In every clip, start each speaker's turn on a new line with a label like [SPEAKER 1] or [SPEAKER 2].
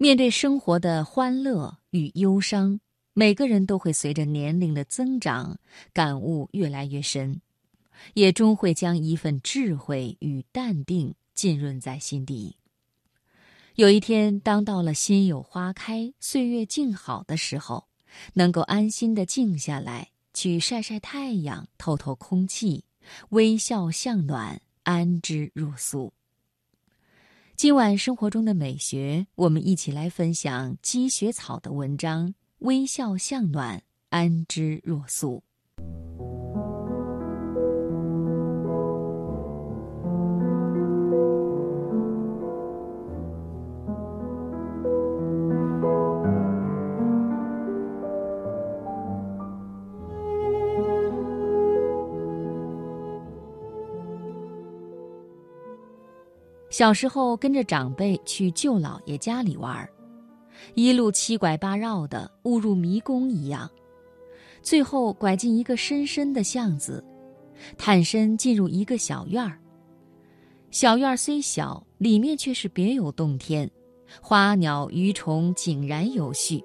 [SPEAKER 1] 面对生活的欢乐与忧伤，每个人都会随着年龄的增长，感悟越来越深，也终会将一份智慧与淡定浸润在心底。有一天，当到了心有花开、岁月静好的时候，能够安心的静下来，去晒晒太阳、透透空气，微笑向暖，安之若素。今晚生活中的美学，我们一起来分享积雪草的文章：微笑向暖，安之若素。小时候跟着长辈去舅姥爷家里玩，一路七拐八绕的，误入迷宫一样。最后拐进一个深深的巷子，探身进入一个小院儿。小院虽小，里面却是别有洞天，花鸟鱼虫井然有序。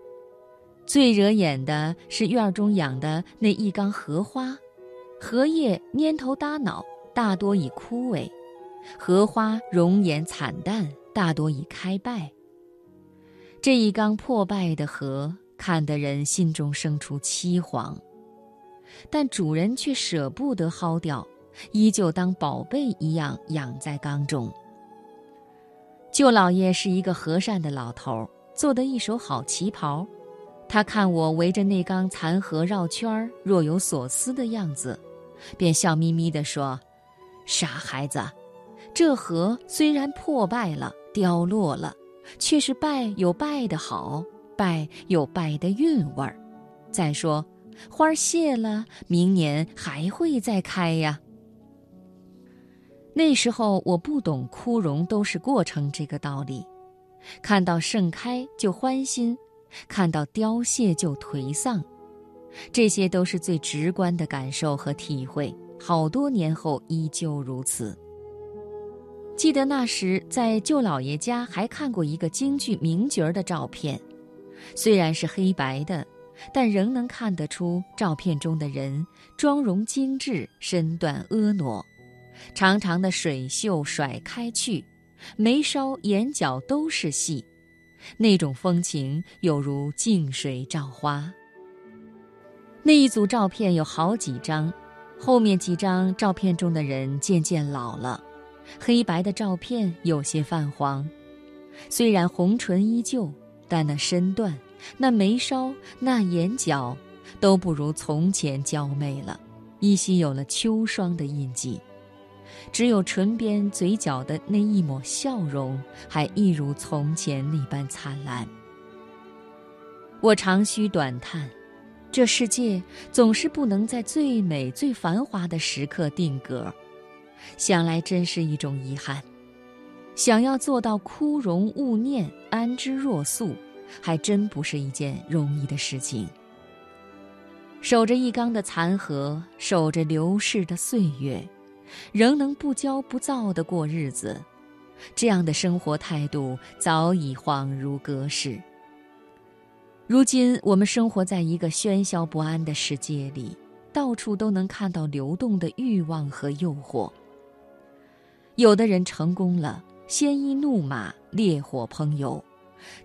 [SPEAKER 1] 最惹眼的是院中养的那一缸荷花，荷叶蔫头耷脑，大多已枯萎。荷花容颜惨淡，大多已开败。这一缸破败的荷，看得人心中生出凄惶，但主人却舍不得薅掉，依旧当宝贝一样养在缸中。舅老爷是一个和善的老头，做得一手好旗袍。他看我围着那缸残荷绕圈儿，若有所思的样子，便笑眯眯地说：“傻孩子。”这荷虽然破败了、凋落了，却是败有败的好，败有败的韵味儿。再说，花谢了，明年还会再开呀。那时候我不懂枯荣都是过程这个道理，看到盛开就欢心，看到凋谢就颓丧，这些都是最直观的感受和体会。好多年后依旧如此。记得那时在舅姥爷家还看过一个京剧名角儿的照片，虽然是黑白的，但仍能看得出照片中的人妆容精致，身段婀娜，长长的水袖甩开去，眉梢眼角都是戏，那种风情有如静水照花。那一组照片有好几张，后面几张照片中的人渐渐老了。黑白的照片有些泛黄，虽然红唇依旧，但那身段、那眉梢、那眼角，都不如从前娇媚了，依稀有了秋霜的印记。只有唇边、嘴角的那一抹笑容，还一如从前那般灿烂。我长吁短叹，这世界总是不能在最美、最繁华的时刻定格。想来真是一种遗憾，想要做到枯荣勿念、安之若素，还真不是一件容易的事情。守着一缸的残荷，守着流逝的岁月，仍能不骄不躁地过日子，这样的生活态度早已恍如隔世。如今我们生活在一个喧嚣不安的世界里，到处都能看到流动的欲望和诱惑。有的人成功了，鲜衣怒马，烈火烹油，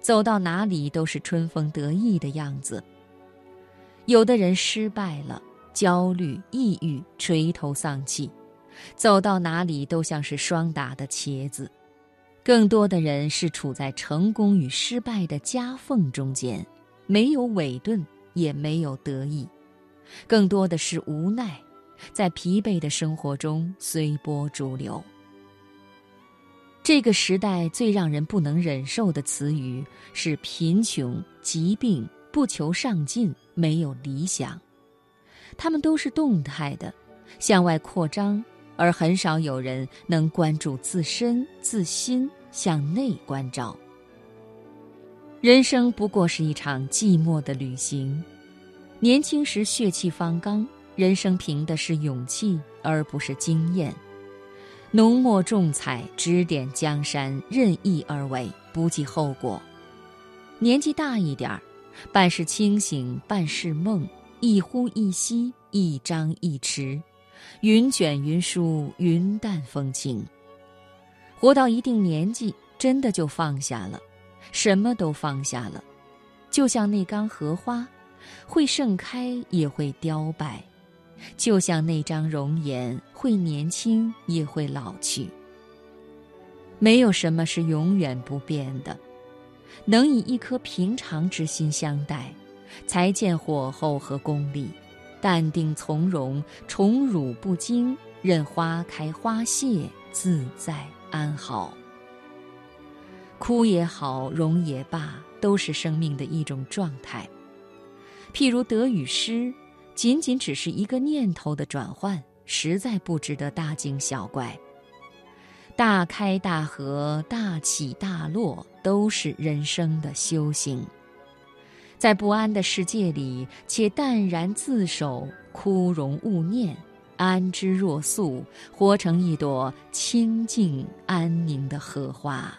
[SPEAKER 1] 走到哪里都是春风得意的样子；有的人失败了，焦虑、抑郁，垂头丧气，走到哪里都像是霜打的茄子；更多的人是处在成功与失败的夹缝中间，没有委顿，也没有得意，更多的是无奈，在疲惫的生活中随波逐流。这个时代最让人不能忍受的词语是贫穷、疾病、不求上进、没有理想。他们都是动态的，向外扩张，而很少有人能关注自身、自心，向内关照。人生不过是一场寂寞的旅行。年轻时血气方刚，人生凭的是勇气，而不是经验。浓墨重彩，指点江山，任意而为，不计后果。年纪大一点儿，半是清醒，半是梦，一呼一吸，一张一弛，云卷云舒，云淡风轻。活到一定年纪，真的就放下了，什么都放下了，就像那缸荷花，会盛开也会凋败，就像那张容颜，会年轻也会老去。没有什么是永远不变的。能以一颗平常之心相待，才见火候和功力，淡定从容，宠辱不惊，任花开花谢，自在安好。哭也好，容也罢，都是生命的一种状态。譬如得与失，仅仅只是一个念头的转换，实在不值得大惊小怪。大开大合、大起大落，都是人生的修行。在不安的世界里，且淡然自守，枯荣勿念，安之若素，活成一朵清静安宁的荷花。